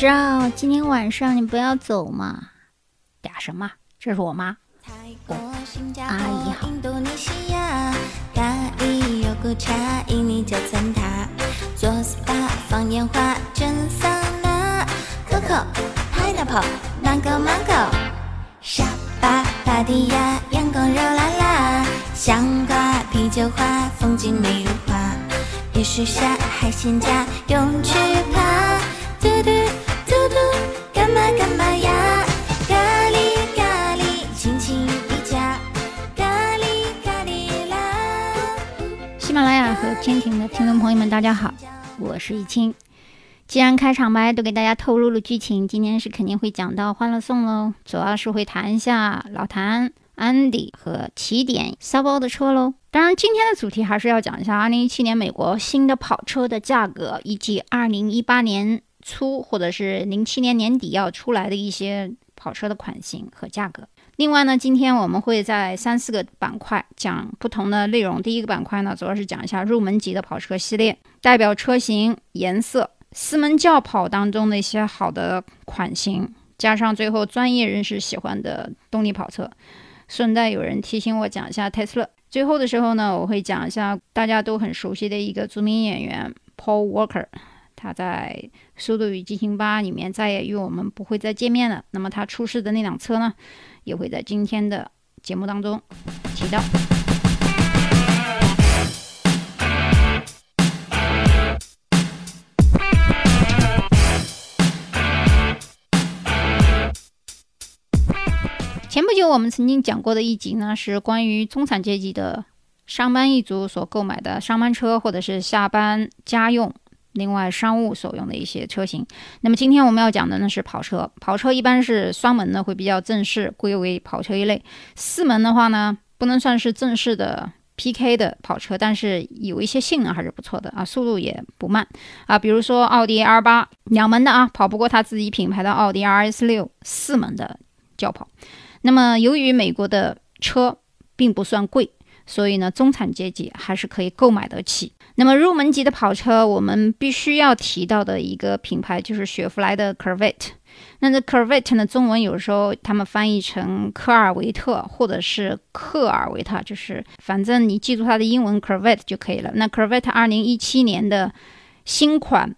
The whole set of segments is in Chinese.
照，今天晚上你不要走嘛。嗲什么？这是我妈。哦，阿姨好。咖喱肉骨茶，印尼塔，做 SPA 放烟花，蒸桑拿。Coco pineapple mango mango，沙巴芭提雅阳光热辣辣，香瓜啤酒花风景美如画，下海鲜家泳池趴，马拉雅和蜻蜓的听众朋友们，大家好，我是易清。既然开场白都给大家透露了剧情，今天是肯定会讲到《欢乐颂》喽，主要是会谈一下老谭、安迪和起点骚包的车喽。当然，今天的主题还是要讲一下2017年美国新的跑车的价格，以及2018年初或者是07年年底要出来的一些跑车的款型和价格。另外呢，今天我们会在三四个板块讲不同的内容。第一个板块呢，主要是讲一下入门级的跑车系列，代表车型、颜色。四门轿跑当中的一些好的款型，加上最后专业人士喜欢的动力跑车，顺带有人提醒我讲一下特斯拉。最后的时候呢，我会讲一下大家都很熟悉的一个著名演员 Paul Walker，他在《速度与激情八》里面再也与我们不会再见面了。那么他出事的那辆车呢，也会在今天的节目当中提到。前不久我们曾经讲过的一集呢，是关于中产阶级的上班一族所购买的上班车，或者是下班家用、另外商务所用的一些车型。那么今天我们要讲的呢是跑车，跑车一般是双门的，会比较正式，归为跑车一类。四门的话呢，不能算是正式的 PK 的跑车，但是有一些性能还是不错的啊，速度也不慢啊。比如说奥迪 R 八，两门的啊，跑不过它自己品牌的奥迪 RS 六，四门的轿跑。那么，由于美国的车并不算贵，所以呢，中产阶级还是可以购买得起。那么，入门级的跑车，我们必须要提到的一个品牌就是雪佛兰的 Corvette。那这 Corvette 呢，中文有时候他们翻译成科尔维特或者是克尔维特，就是反正你记住它的英文 Corvette 就可以了。那 Corvette 二零一七年的新款。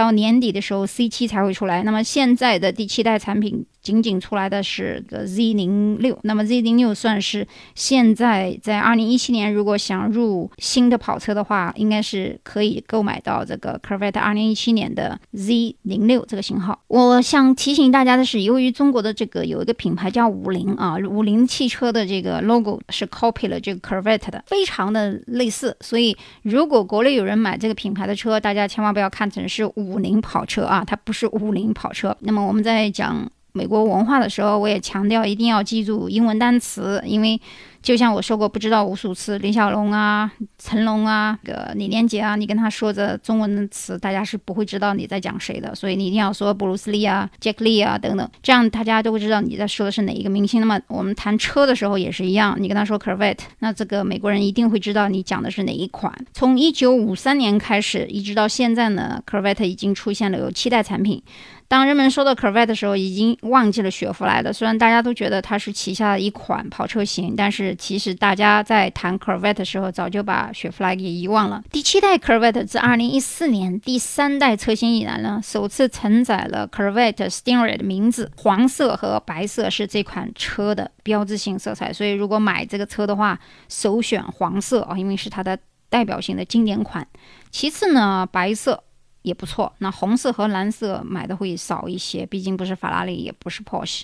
到年底的时候，C7 才会出来。那么现在的第七代产品仅仅出来的是个 Z06。那么 Z06 算是现在在二零一七年，如果想入新的跑车的话，应该是可以购买到这个 Corvette 二零一七年的 Z06 这个型号。我想提醒大家的是，由于中国的这个有一个品牌叫五菱啊，五菱汽车的这个 logo 是 copy 了这个 Corvette 的，非常的类似。所以如果国内有人买这个品牌的车，大家千万不要看成是。五五菱跑车啊，它不是五菱跑车。那么我们在讲美国文化的时候，我也强调一定要记住英文单词，因为。就像我说过不知道无数次，李小龙啊、成龙啊、个李连杰啊，你跟他说着中文的词，大家是不会知道你在讲谁的。所以你一定要说布鲁斯利啊、杰克利啊等等，这样大家都会知道你在说的是哪一个明星。那么我们谈车的时候也是一样，你跟他说 Corvette，那这个美国人一定会知道你讲的是哪一款。从一九五三年开始，一直到现在呢，Corvette 已经出现了有七代产品。当人们说到 Corvette 的时候，已经忘记了雪佛兰的。虽然大家都觉得它是旗下的一款跑车型，但是其实大家在谈 Corvette 的时候，早就把雪佛兰给遗忘了。第七代 Corvette 自2014年第三代车型以来呢，首次承载了 Corvette Stingray 的名字。黄色和白色是这款车的标志性色彩，所以如果买这个车的话，首选黄色啊，因为是它的代表性的经典款。其次呢，白色。也不错，那红色和蓝色买的会少一些，毕竟不是法拉利，也不是 Porsche。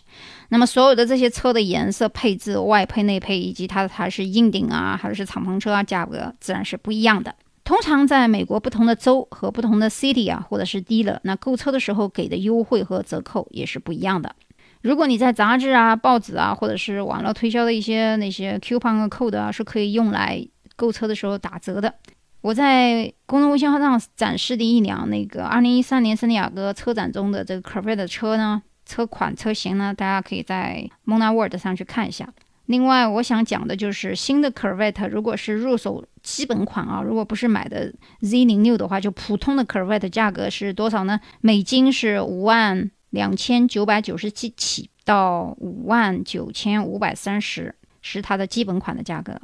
那么所有的这些车的颜色、配置、外配、内配，以及它的它是硬顶啊，还是敞篷车啊，价格自然是不一样的。通常在美国不同的州和不同的 city 啊，或者是 dealer，那购车的时候给的优惠和折扣也是不一样的。如果你在杂志啊、报纸啊，或者是网络推销的一些那些 coupon 和 code 啊，是可以用来购车的时候打折的。我在公众微信号上展示的一辆那个二零一三年圣地亚哥车展中的这个 Corvette 车呢，车款车型呢，大家可以在 Mona World 上去看一下。另外，我想讲的就是新的 Corvette，如果是入手基本款啊，如果不是买的 Z 零六的话，就普通的 Corvette 价格是多少呢？美金是五万两千九百九十七起到五万九千五百三十，是它的基本款的价格。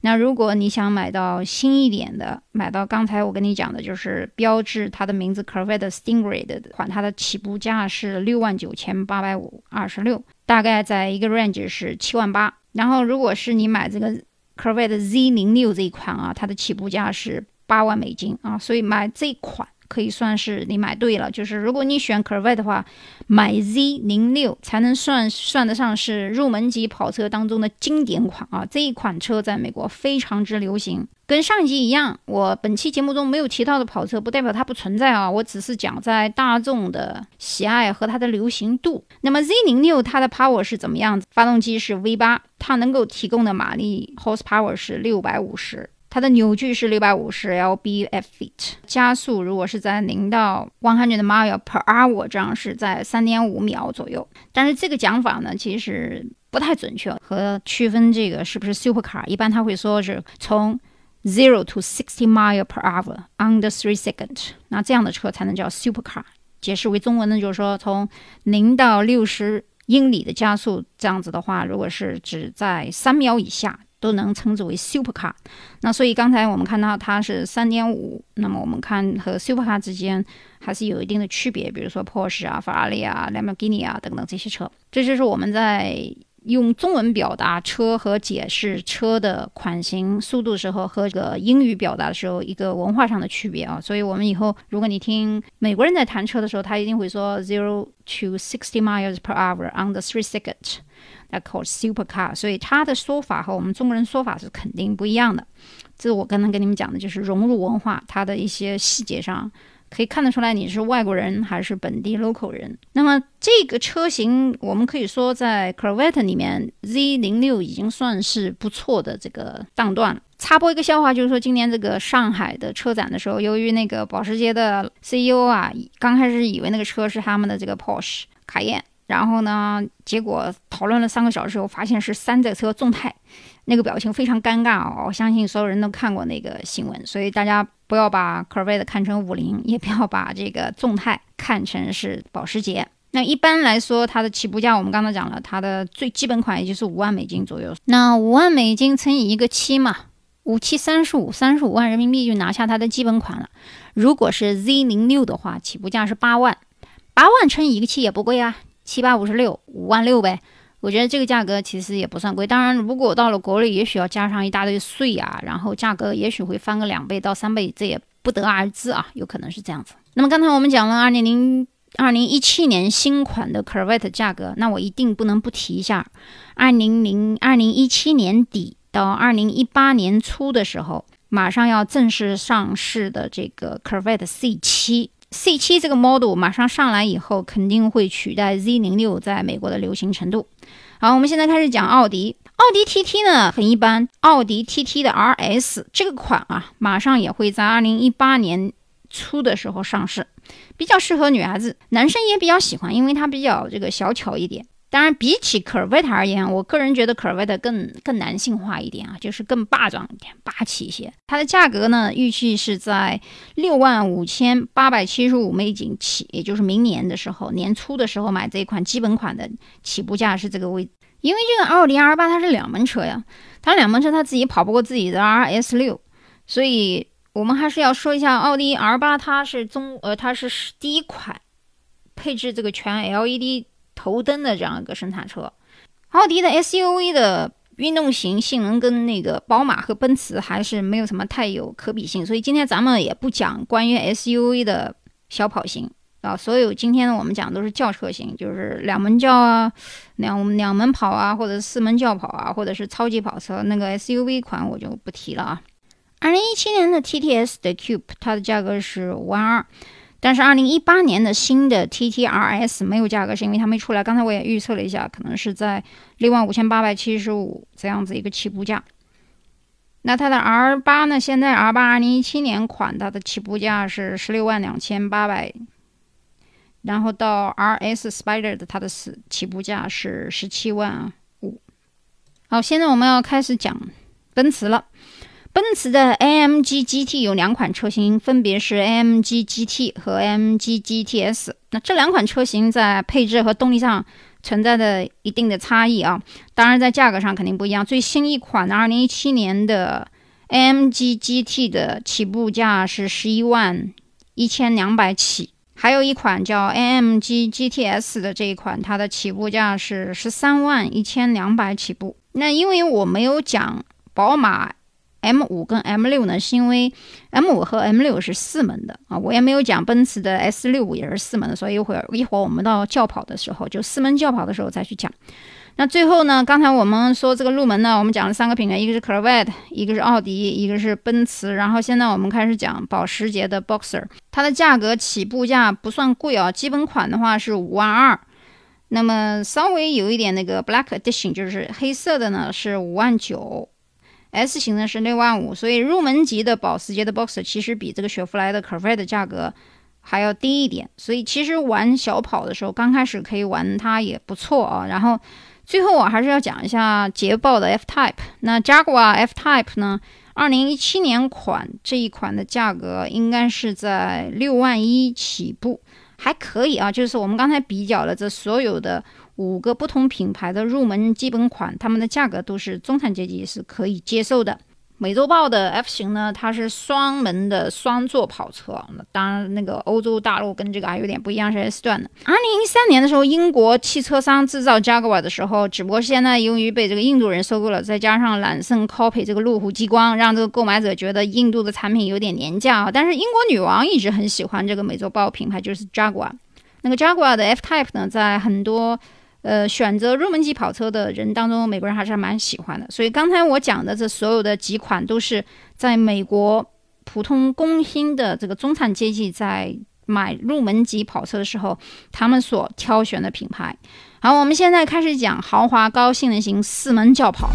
那如果你想买到新一点的，买到刚才我跟你讲的，就是标志它的名字 Corvette Stingray 的款，它的起步价是六万九千八百五二十六，大概在一个 range 是七万八。然后，如果是你买这个 Corvette Z 零六这一款啊，它的起步价是八万美金啊，所以买这款。可以算是你买对了，就是如果你选 Corvette 的话，买 Z 零六才能算算得上是入门级跑车当中的经典款啊！这一款车在美国非常之流行。跟上一集一样，我本期节目中没有提到的跑车，不代表它不存在啊，我只是讲在大众的喜爱和它的流行度。那么 Z 零六它的 power 是怎么样子？发动机是 V 八，它能够提供的马力 horsepower 是六百五十。它的扭矩是六百五十 lb-ft，加速如果是在零到 one hundred mile per hour，这样是在三点五秒左右。但是这个讲法呢，其实不太准确，和区分这个是不是 supercar。一般他会说是从 zero to sixty mile per hour under three second，那这样的车才能叫 supercar。解释为中文呢，就是说从零到六十英里的加速，这样子的话，如果是只在三秒以下。都能称之为 supercar，那所以刚才我们看到它是三点五，那么我们看和 supercar 之间还是有一定的区别，比如说 Porsche 啊、法拉利啊、兰博基尼啊等等这些车，这就是我们在用中文表达车和解释车的款型、速度的时候和这个英语表达的时候一个文化上的区别啊。所以我们以后如果你听美国人在谈车的时候，他一定会说 zero to sixty miles per hour on the three seconds。那 called supercar，所以它的说法和我们中国人说法是肯定不一样的。这我刚才跟你们讲的，就是融入文化，它的一些细节上可以看得出来你是外国人还是本地 local 人。那么这个车型，我们可以说在 Corvette 里面，Z 零六已经算是不错的这个档段了。插播一个笑话，就是说今年这个上海的车展的时候，由于那个保时捷的 CEO 啊，刚开始以为那个车是他们的这个 Porsche 卡宴。然后呢？结果讨论了三个小时后，发现是山寨车众泰，那个表情非常尴尬哦。我相信所有人都看过那个新闻，所以大家不要把 Corvette 看成五菱，也不要把这个众泰看成是保时捷。那一般来说，它的起步价我们刚才讲了，它的最基本款也就是五万美金左右。那五万美金乘以一个七嘛，五七三十五，三十五万人民币就拿下它的基本款了。如果是 Z 零六的话，起步价是八万，八万乘以一个七也不贵啊。七八五十六，五万六呗。我觉得这个价格其实也不算贵。当然，如果到了国内，也许要加上一大堆税啊，然后价格也许会翻个两倍到三倍，这也不得而知啊，有可能是这样子。那么刚才我们讲了二零零二零一七年新款的 Corvette 价格，那我一定不能不提一下二零零二零一七年底到二零一八年初的时候，马上要正式上市的这个 Corvette C 七。C 七这个 model 马上上来以后，肯定会取代 Z 零六在美国的流行程度。好，我们现在开始讲奥迪。奥迪 TT 呢很一般，奥迪 TT 的 RS 这个款啊，马上也会在二零一八年初的时候上市，比较适合女孩子，男生也比较喜欢，因为它比较这个小巧一点。当然，比起 c u r v e t 而言，我个人觉得 c u r v e t 更更男性化一点啊，就是更霸壮一点、霸气一些。它的价格呢，预计是在六万五千八百七十五美金起，也就是明年的时候，年初的时候买这一款基本款的起步价是这个位。因为这个奥迪 R 八它是两门车呀，它两门车它自己跑不过自己的 RS 六，所以我们还是要说一下奥迪 R 八，它是中呃它是第一款配置这个全 LED。头灯的这样一个生产车，奥迪的 SUV 的运动型性能跟那个宝马和奔驰还是没有什么太有可比性，所以今天咱们也不讲关于 SUV 的小跑型啊，所有今天呢我们讲都是轿车型，就是两门轿啊，两两门跑啊，或者四门轿跑啊，或者是超级跑车，那个 SUV 款我就不提了啊。二零一七年的 TTS 的 Coupe，它的价格是五万二。但是二零一八年的新的 T T R S 没有价格，是因为它没出来。刚才我也预测了一下，可能是在六万五千八百七十五这样子一个起步价。那它的 R 八呢？现在 R 八二零一七年款，它的起步价是十六万两千八百，然后到 R S Spider 的它的起起步价是十七万五。好，现在我们要开始讲奔驰了。奔驰的 AMG GT 有两款车型，分别是 AMG GT 和 AMG GTS。那这两款车型在配置和动力上存在的一定的差异啊，当然在价格上肯定不一样。最新一款的2017年的 AMG GT 的起步价是十一万一千两百起，还有一款叫 AMG GTS 的这一款，它的起步价是十三万一千两百起步。那因为我没有讲宝马。M 五跟 M 六呢，是因为 M 五和 M 六是四门的啊，我也没有讲奔驰的 S 六五也是四门的，所以一会儿一会儿我们到轿跑的时候，就四门轿跑的时候再去讲。那最后呢，刚才我们说这个入门呢，我们讲了三个品牌，一个是 Corvette，一个是奥迪，一个是奔驰。然后现在我们开始讲保时捷的 Boxer，它的价格起步价不算贵啊，基本款的话是五万二，那么稍微有一点那个 Black Edition，就是黑色的呢是五万九。S 型呢是六万五，所以入门级的保时捷的 Boxer 其实比这个雪佛兰的 Corvette 的价格还要低一点，所以其实玩小跑的时候，刚开始可以玩它也不错啊。然后最后我还是要讲一下捷豹的 F Type，那 Jaguar F Type 呢，二零一七年款这一款的价格应该是在六万一起步，还可以啊。就是我们刚才比较了这所有的。五个不同品牌的入门基本款，它们的价格都是中产阶级是可以接受的。美洲豹的 F 型呢，它是双门的双座跑车。那当然，那个欧洲大陆跟这个还有点不一样，是 S 段的。二零一三年的时候，英国汽车商制造 Jaguar 的时候，只不过现在由于被这个印度人收购了，再加上揽胜 copy 这个路虎激光，让这个购买者觉得印度的产品有点廉价啊。但是英国女王一直很喜欢这个美洲豹品牌，就是 Jaguar。那个 Jaguar 的 F Type 呢，在很多呃，选择入门级跑车的人当中，美国人还是蛮喜欢的。所以刚才我讲的这所有的几款，都是在美国普通工薪的这个中产阶级在买入门级跑车的时候，他们所挑选的品牌。好，我们现在开始讲豪华高性能型四门轿跑。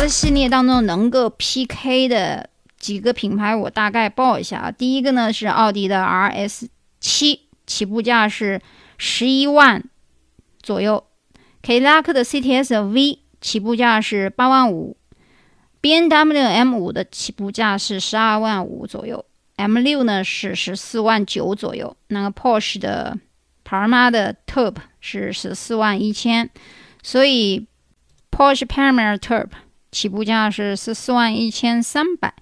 它的系列当中能够 PK 的几个品牌，我大概报一下啊。第一个呢是奥迪的 RS 七，起步价是十一万左右；凯迪拉克的 CTS V 起步价是八万五；BMW M 五的起步价是十二万五左右；M 六呢是十四万九左右。那个 Porsche 的帕尔玛的 Turbo 是十四万一千，所以 Porsche Panamera Turbo。起步价是十四万一千三百。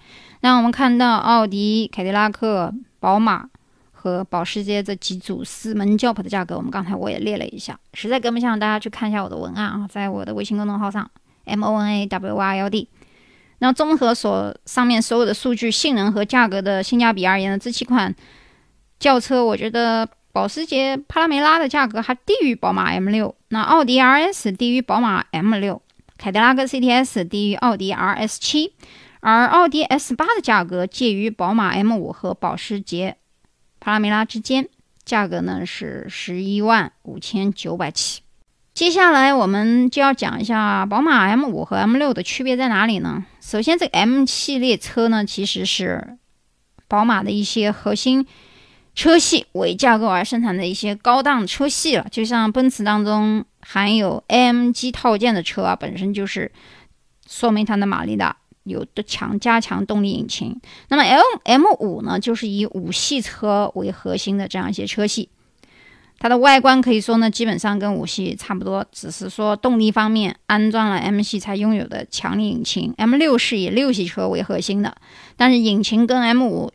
那我们看到奥迪、凯迪拉克、宝马和保时捷这几组四门轿跑的价格，我们刚才我也列了一下。实在跟不上，大家去看一下我的文案啊，在我的微信公众号上，M O N A W Y L D。那综合所上面所有的数据、性能和价格的性价比而言呢，这七款轿车，我觉得保时捷帕拉梅拉的价格还低于宝马 M 六，那奥迪 R S 低于宝马 M 六。凯迪拉克 CTS 低于奥迪 RS 七，而奥迪 S 八的价格介于宝马 M 五和保时捷帕拉梅拉之间，价格呢是十一万五千九百起。接下来我们就要讲一下宝马 M 五和 M 六的区别在哪里呢？首先，这个 M 系列车呢其实是宝马的一些核心。车系为架构而生产的一些高档车系了，就像奔驰当中含有 AMG 套件的车啊，本身就是说明它的马力大，有的强加强动力引擎。那么 L M 五呢，就是以五系车为核心的这样一些车系，它的外观可以说呢，基本上跟五系差不多，只是说动力方面安装了 M 系才拥有的强力引擎。M 六是以六系车为核心的，但是引擎跟 M 五。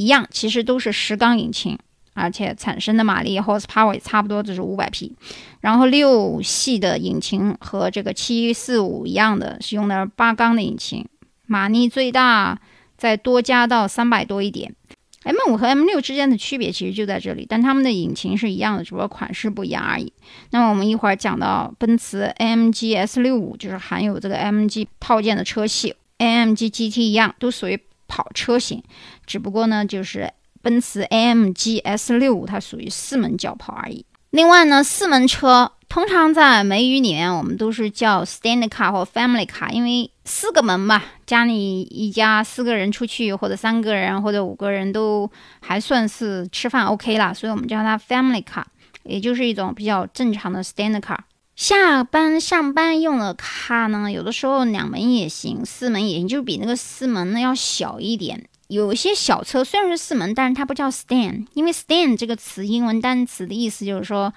一样，其实都是十缸引擎，而且产生的马力 horsepower 也差不多，就是五百匹。然后六系的引擎和这个七四五一样的，是用的八缸的引擎，马力最大再多加到三百多一点。M 五和 M 六之间的区别其实就在这里，但它们的引擎是一样的，只不过款式不一样而已。那么我们一会儿讲到奔驰 AMG S 六五，就是含有这个 MG 套件的车系，AMG GT 一样，都属于。跑车型，只不过呢，就是奔驰 AMG S 六五，它属于四门轿跑而已。另外呢，四门车通常在美语里面，我们都是叫 standard car 或 family car，因为四个门嘛，家里一家四个人出去，或者三个人或者五个人都还算是吃饭 OK 啦，所以我们叫它 family car，也就是一种比较正常的 standard car。下班上班用的卡呢，有的时候两门也行，四门也行，就是比那个四门呢要小一点。有些小车虽然是四门，但是它不叫 stand，因为 stand 这个词英文单词的意思就是说。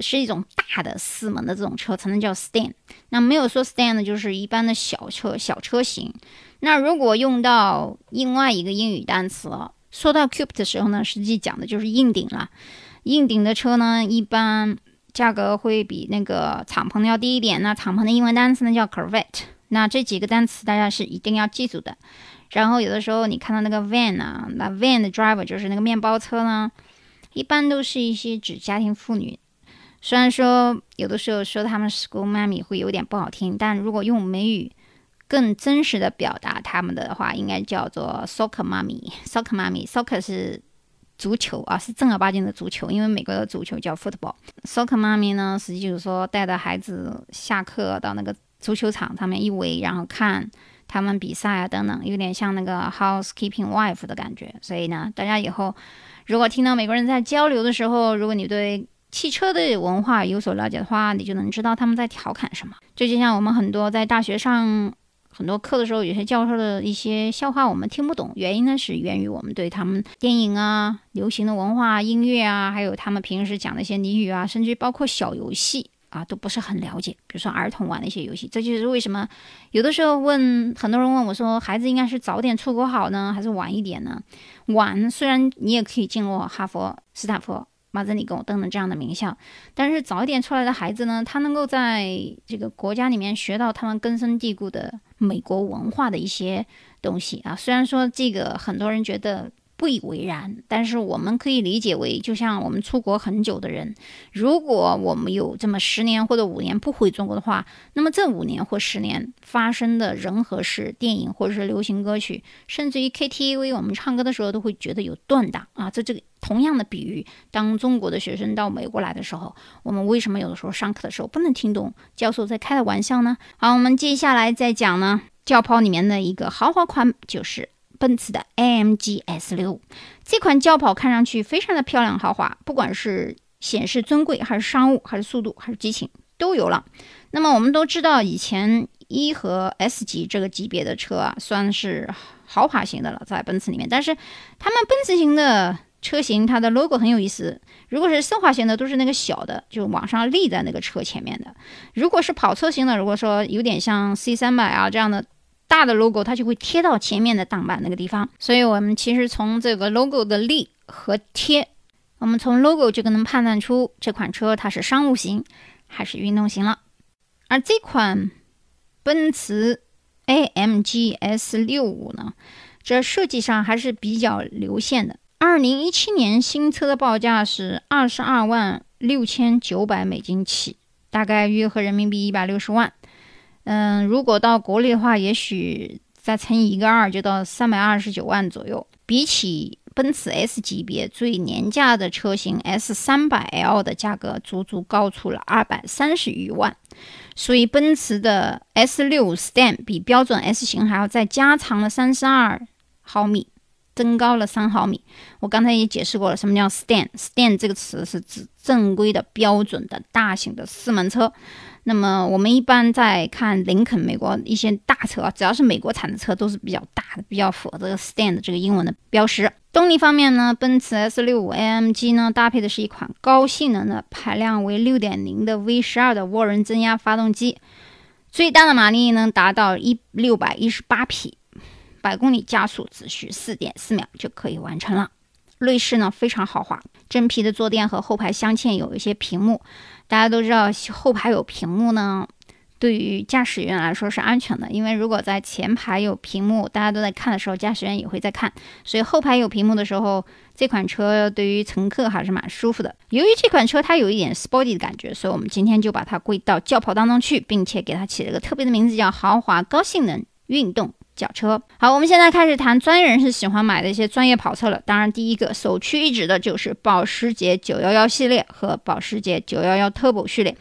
是一种大的四门的这种车才能叫 stand，那没有说 stand 就是一般的小车小车型。那如果用到另外一个英语单词，说到 coupe 的时候呢，实际讲的就是硬顶了。硬顶的车呢，一般价格会比那个敞篷的要低一点。那敞篷的英文单词呢叫 Corvette。那这几个单词大家是一定要记住的。然后有的时候你看到那个 van 啊，那 van 的 driver 就是那个面包车呢，一般都是一些指家庭妇女。虽然说有的时候说他们 school mommy 会有点不好听，但如果用美语更真实的表达他们的话，应该叫做 soccer mommy。soccer mommy，soccer 是足球啊，是正儿八经的足球，因为美国的足球叫 football。soccer mommy 呢，实际就是说带着孩子下课到那个足球场上面一围，然后看他们比赛啊等等，有点像那个 housekeeping wife 的感觉。所以呢，大家以后如果听到美国人在交流的时候，如果你对汽车的文化有所了解的话，你就能知道他们在调侃什么。这就像我们很多在大学上很多课的时候，有些教授的一些笑话我们听不懂，原因呢是源于我们对他们电影啊、流行的文化、音乐啊，还有他们平时讲的一些俚语啊，甚至包括小游戏啊，都不是很了解。比如说儿童玩的一些游戏，这就是为什么有的时候问很多人问我说，孩子应该是早点出国好呢，还是晚一点呢？晚虽然你也可以进入哈佛、斯坦福。马泽里跟我等等这样的名校，但是早一点出来的孩子呢，他能够在这个国家里面学到他们根深蒂固的美国文化的一些东西啊。虽然说这个很多人觉得。不以为然，但是我们可以理解为，就像我们出国很久的人，如果我们有这么十年或者五年不回中国的话，那么这五年或十年发生的人和事、电影或者是流行歌曲，甚至于 KTV，我们唱歌的时候都会觉得有断档啊。这这个同样的比喻，当中国的学生到美国来的时候，我们为什么有的时候上课的时候不能听懂教授在开的玩笑呢？好，我们接下来再讲呢，轿跑里面的一个豪华款就是。奔驰的 AMG S6，这款轿跑看上去非常的漂亮豪华，不管是显示尊贵，还是商务，还是速度，还是激情，都有了。那么我们都知道，以前一和 S 级这个级别的车啊，算是豪华型的了，在奔驰里面。但是他们奔驰型的车型，它的 logo 很有意思。如果是奢华型的，都是那个小的，就往上立在那个车前面的；如果是跑车型的，如果说有点像 C 三百啊这样的。大的 logo 它就会贴到前面的挡板那个地方，所以我们其实从这个 logo 的立和贴，我们从 logo 就能判断出这款车它是商务型还是运动型了。而这款奔驰 AMG S65 呢，这设计上还是比较流线的。二零一七年新车的报价是二十二万六千九百美金起，大概约合人民币一百六十万。嗯，如果到国内的话，也许再乘以一个二，就到三百二十九万左右。比起奔驰 S 级别最廉价的车型 S 三百 L 的价格，足足高出了二百三十余万。所以，奔驰的 S 六 Stand 比标准 S 型还要再加长了三十二毫米，增高了三毫米。我刚才也解释过了，什么叫 Stand？Stand 这个词是指正规的、标准的大型的四门车。那么我们一般在看林肯，美国一些大车，只要是美国产的车都是比较大的，比较符合这个 stand 这个英文的标识。动力方面呢，奔驰 S65 AMG 呢搭配的是一款高性能的排量为6.0的 V12 的涡轮增压发动机，最大的马力能达到一六百一十八匹，百公里加速只需4.4秒就可以完成了。内饰呢非常豪华，真皮的坐垫和后排镶嵌有一些屏幕。大家都知道后排有屏幕呢，对于驾驶员来说是安全的，因为如果在前排有屏幕，大家都在看的时候，驾驶员也会在看，所以后排有屏幕的时候，这款车对于乘客还是蛮舒服的。由于这款车它有一点 sporty 的感觉，所以我们今天就把它归到轿跑当中去，并且给它起了个特别的名字，叫豪华高性能运动轿车。好，我们现在开始谈专业人士喜欢买的一些专业跑车了。当然，第一个首屈一指的就是保时捷911系列和保时捷911 Turbo 系列。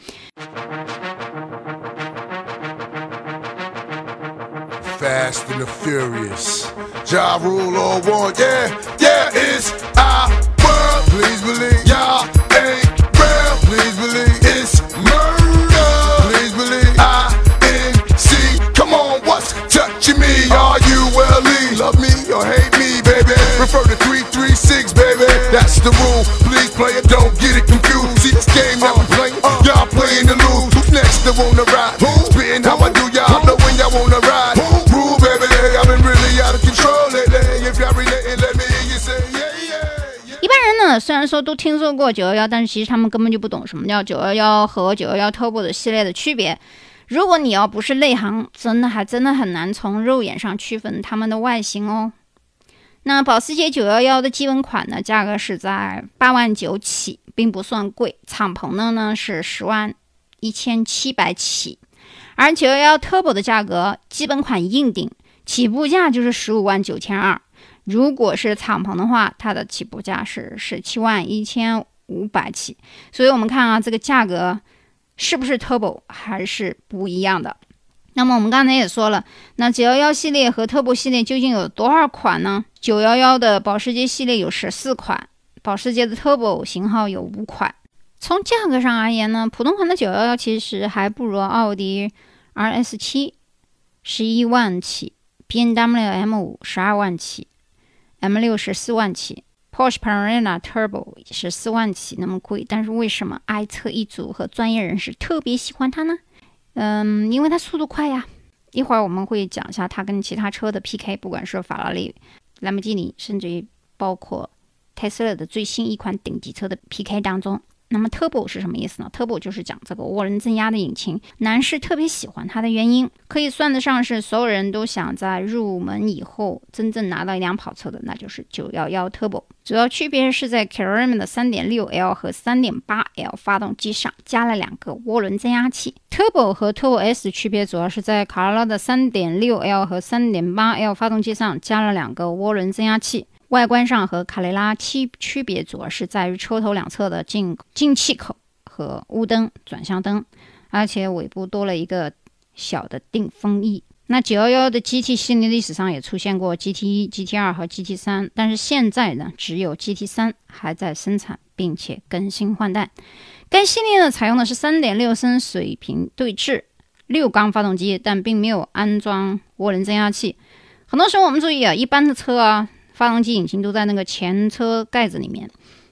Fast and the Furious. Ja Rule or one, yeah, yeah, it's our world. Please believe y'all the rule. Please play it, don't get it confused. See this game that we playing, y'all playing to lose. Who's next to wanna ride? Spitting how I do, y'all know when y'all wanna ride. Rule, baby, I've been really out of control lately. If y'all relating, let me hear you say, yeah, yeah, yeah. 一般人呢，虽然说都听说过九幺幺但是其实他们根本就不懂什么叫九幺幺和九幺幺 Turbo 的系列的区别。如果你要不是内行，真的还真的很难从肉眼上区分它们的外形哦。那保时捷911的基本款呢，价格是在八万九起，并不算贵。敞篷的呢是十万一千七百起，而911 Turbo 的价格，基本款硬顶起步价就是十五万九千二。如果是敞篷的话，它的起步价是十七万一千五百起。所以我们看啊，这个价格是不是 Turbo 还是不一样的。那么我们刚才也说了，那911系列和 Turbo 系列究竟有多少款呢？911的保时捷系列有十四款，保时捷的 Turbo 型号有五款。从价格上而言呢，普通款的911其实还不如奥迪 RS7，十一万起；BMW M5 十二万起；M6 十四万起；Porsche Panamera Turbo 十四万起，那么贵。但是为什么爱车一族和专业人士特别喜欢它呢？嗯，因为它速度快呀。一会儿我们会讲一下它跟其他车的 PK，不管是法拉利、兰博基尼，甚至于包括特斯拉的最新一款顶级车的 PK 当中。那么 Turbo 是什么意思呢？Turbo 就是讲这个涡轮增压的引擎，男士特别喜欢它的原因，可以算得上是所有人都想在入门以后真正拿到一辆跑车的，那就是911 Turbo。主要区别是在 Carrera 的 3.6L 和 3.8L 发动机上加了两个涡轮增压器。Turbo 和 Turbo S 区别主要是在卡罗拉的 3.6L 和 3.8L 发动机上加了两个涡轮增压器。外观上和卡雷拉区区别主要是在于车头两侧的进进气口和雾灯、转向灯，而且尾部多了一个小的定风翼。那911的 GT 系列历史上也出现过 GT1、GT2 和 GT3，但是现在呢，只有 GT3 还在生产，并且更新换代。该系列呢，采用的是3.6升水平对置六缸发动机，但并没有安装涡轮增压器。很多时候我们注意啊，一般的车啊。发动机引擎都在那个前车盖子里面，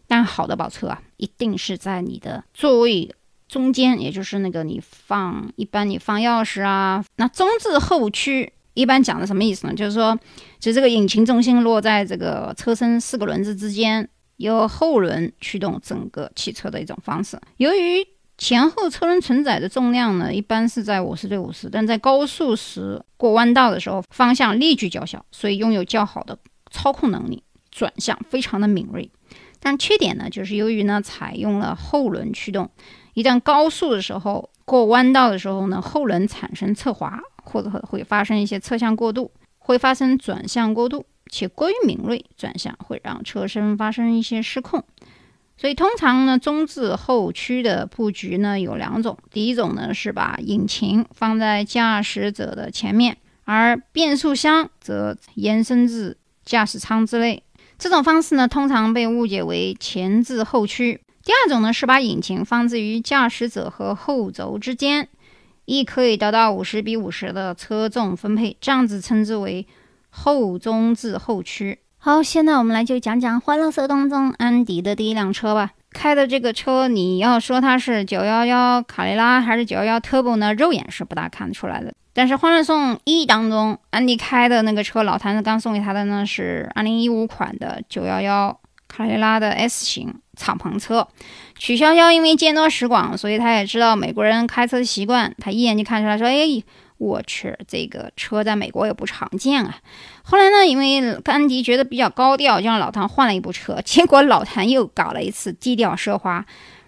但好的跑车啊，一定是在你的座位中间，也就是那个你放一般你放钥匙啊。那中置后驱一般讲的什么意思呢？就是说，就这个引擎重心落在这个车身四个轮子之间，由后轮驱动整个汽车的一种方式。由于前后车轮承载的重量呢，一般是在五十对五十，但在高速时过弯道的时候，方向力矩较小，所以拥有较好的。操控能力，转向非常的敏锐，但缺点呢，就是由于呢采用了后轮驱动，一旦高速的时候过弯道的时候呢，后轮产生侧滑，或者会发生一些侧向过度，会发生转向过度，且过于敏锐，转向会让车身发生一些失控。所以通常呢，中置后驱的布局呢有两种，第一种呢是把引擎放在驾驶者的前面，而变速箱则延伸至。驾驶舱之类，这种方式呢，通常被误解为前置后驱。第二种呢，是把引擎放置于驾驶者和后轴之间，亦可以得到五十比五十的车重分配，这样子称之为后中置后驱。好，现在我们来就讲讲欢乐色当中安迪的第一辆车吧。开的这个车，你要说它是911卡雷拉还是911 Turbo 呢？肉眼是不大看得出来的。但是《欢乐颂一》当中，安迪开的那个车，老谭子刚送给他的呢是2015款的911卡雷拉的 S 型敞篷车。曲筱绡因为见多识广，所以他也知道美国人开车的习惯，他一眼就看出来，说：“哎，我去，这个车在美国也不常见啊。”后来呢，因为安迪觉得比较高调，就让老谭换了一部车。结果老谭又搞了一次低调奢华，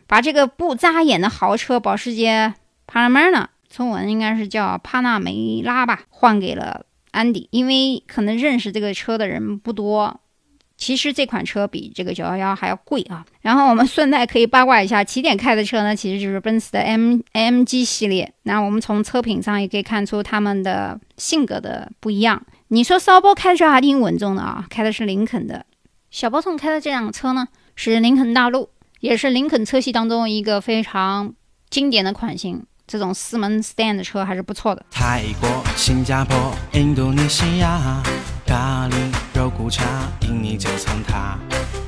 把这个不扎眼的豪车保时捷 Panamera。中文应该是叫帕纳梅拉吧，换给了安迪，因为可能认识这个车的人不多。其实这款车比这个九幺幺还要贵啊。然后我们顺带可以八卦一下，起点开的车呢，其实就是奔驰的 M MG 系列。那我们从车品上也可以看出他们的性格的不一样。你说骚包开的车还挺稳重的啊，开的是林肯的。小包总开的这辆车呢，是林肯大陆，也是林肯车系当中一个非常经典的款型。这种四门 stand 的车还是不错的。泰国、新加坡、印度尼西亚，咖喱肉骨茶，印尼就从它。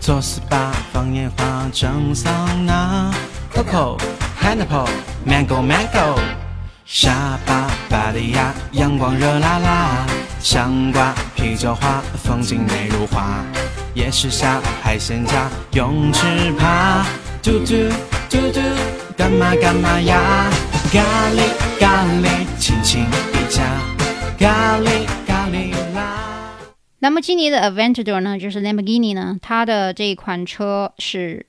做 SPA 放烟花蒸桑拿，Coco、Pineapple、Mango Mango，沙巴、巴利亚阳光热辣辣，香瓜、啤酒花，风景美如画。夜市下海鲜价，泳池趴，嘟嘟嘟嘟，干嘛干嘛呀？咖喱咖喱，轻轻一加，咖喱咖喱啦。兰博基尼的 Aventador 呢，就是 Lamborghini 呢，它的这一款车是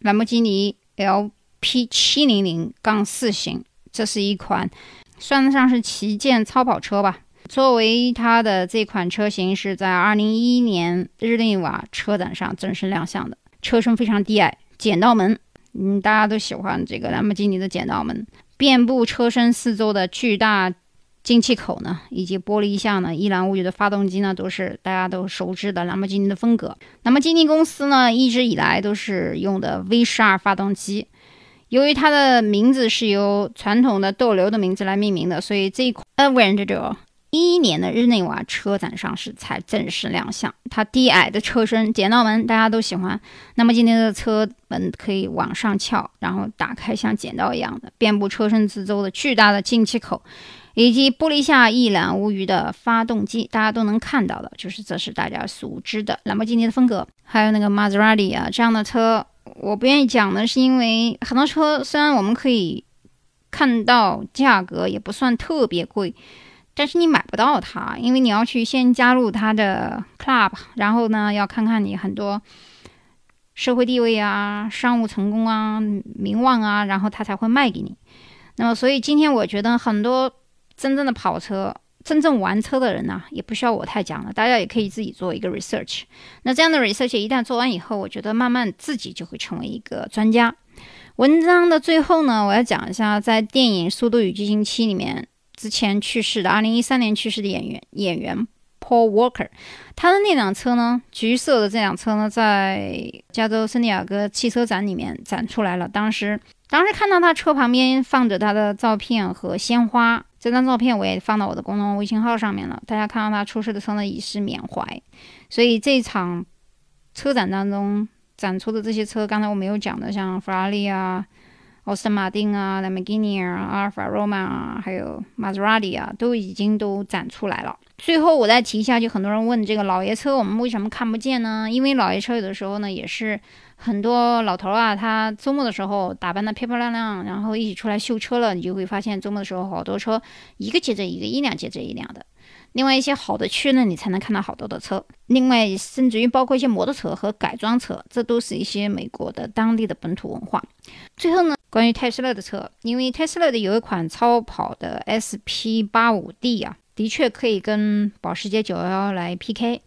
兰博基尼 LP 七零零杠四型，这是一款算得上是旗舰超跑车吧。作为它的这款车型是在二零一一年日内瓦车展上正式亮相的，车身非常低矮，剪刀门，嗯，大家都喜欢这个兰博基尼的剪刀门。遍布车身四周的巨大进气口呢，以及玻璃下呢一览无余的发动机呢，都是大家都熟知的兰博基尼的风格。那么基尼公司呢，一直以来都是用的 V 十二发动机。由于它的名字是由传统的斗牛的名字来命名的，所以这一款 Aventador。一一年的日内瓦车展上市才正式亮相。它低矮的车身、剪刀门，大家都喜欢。那么今天的车门可以往上翘，然后打开像剪刀一样的，遍布车身四周的巨大的进气口，以及玻璃下一览无余的发动机，大家都能看到的，就是这是大家熟知的兰博基尼的风格。还有那个玛莎拉蒂啊这样的车，我不愿意讲的是因为很多车虽然我们可以看到价格也不算特别贵。但是你买不到它，因为你要去先加入它的 club，然后呢，要看看你很多社会地位啊、商务成功啊、名望啊，然后他才会卖给你。那么，所以今天我觉得很多真正的跑车、真正玩车的人呢，也不需要我太讲了，大家也可以自己做一个 research。那这样的 research 一旦做完以后，我觉得慢慢自己就会成为一个专家。文章的最后呢，我要讲一下在电影《速度与激情七》里面。之前去世的，二零一三年去世的演员演员 Paul Walker，他的那辆车呢，橘色的这辆车呢，在加州圣地亚哥汽车展里面展出来了。当时，当时看到他车旁边放着他的照片和鲜花，这张照片我也放到我的公众微信号上面了。大家看到他出事的车呢，以示缅怀。所以这场车展当中展出的这些车，刚才我没有讲的，像法拉利啊。奥斯马丁啊、兰博基尼啊、阿尔法罗曼啊，还有玛莎拉蒂啊，都已经都展出来了。最后我再提一下，就很多人问这个老爷车，我们为什么看不见呢？因为老爷车有的时候呢，也是很多老头啊，他周末的时候打扮的漂漂亮亮，然后一起出来秀车了，你就会发现周末的时候好多车一个接着一个，一辆接着一辆的。另外一些好的区呢，你才能看到好多的车。另外，甚至于包括一些摩托车和改装车，这都是一些美国的当地的本土文化。最后呢，关于特斯拉的车，因为特斯拉的有一款超跑的 SP 八五 D 啊，的确可以跟保时捷911来 PK。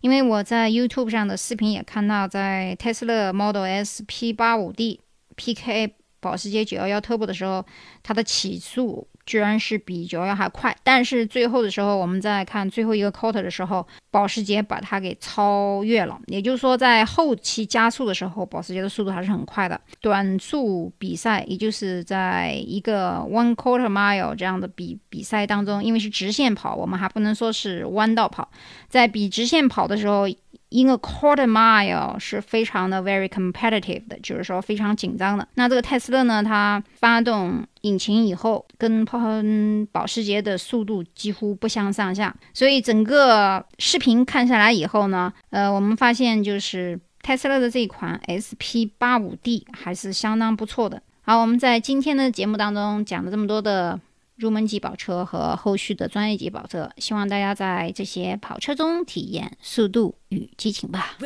因为我在 YouTube 上的视频也看到，在特斯拉 Model SP 八五 D PK 保时捷九幺幺 Turbo 的时候，它的起速。居然是比九幺幺还快，但是最后的时候，我们在看最后一个 quarter 的时候，保时捷把它给超越了。也就是说，在后期加速的时候，保时捷的速度还是很快的。短速比赛，也就是在一个 one quarter mile 这样的比比赛当中，因为是直线跑，我们还不能说是弯道跑，在比直线跑的时候。In a quarter mile 是非常的 very competitive 的，就是说非常紧张的。那这个泰斯勒呢，它发动引擎以后，跟保时捷的速度几乎不相上下。所以整个视频看下来以后呢，呃，我们发现就是泰斯勒的这一款 SP 八五 D 还是相当不错的。好，我们在今天的节目当中讲了这么多的。入门级跑车和后续的专业级跑车，希望大家在这些跑车中体验速度与激情吧。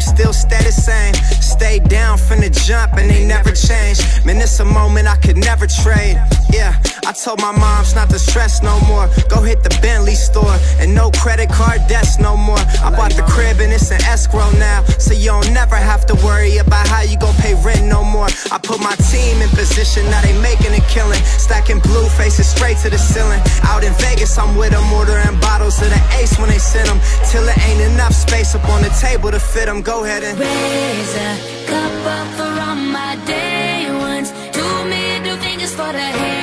Stay the same. Stay down from the jump and they never change. Man, it's a moment I could never trade. Yeah, I told my moms not to stress no more. Go hit the Bentley store and no credit card debts no more. I bought the crib and it's an escrow now. So you don't never have to worry about how you gon' pay rent no more. I put my team in position, now they making a killing. Stacking blue faces straight to the ceiling. Out in Vegas, I'm with them, ordering bottles of the ace when they send them. Till it ain't enough space up on the table to fit them. Go ahead and raise a cup up for all my day ones. Two middle fingers for the haters.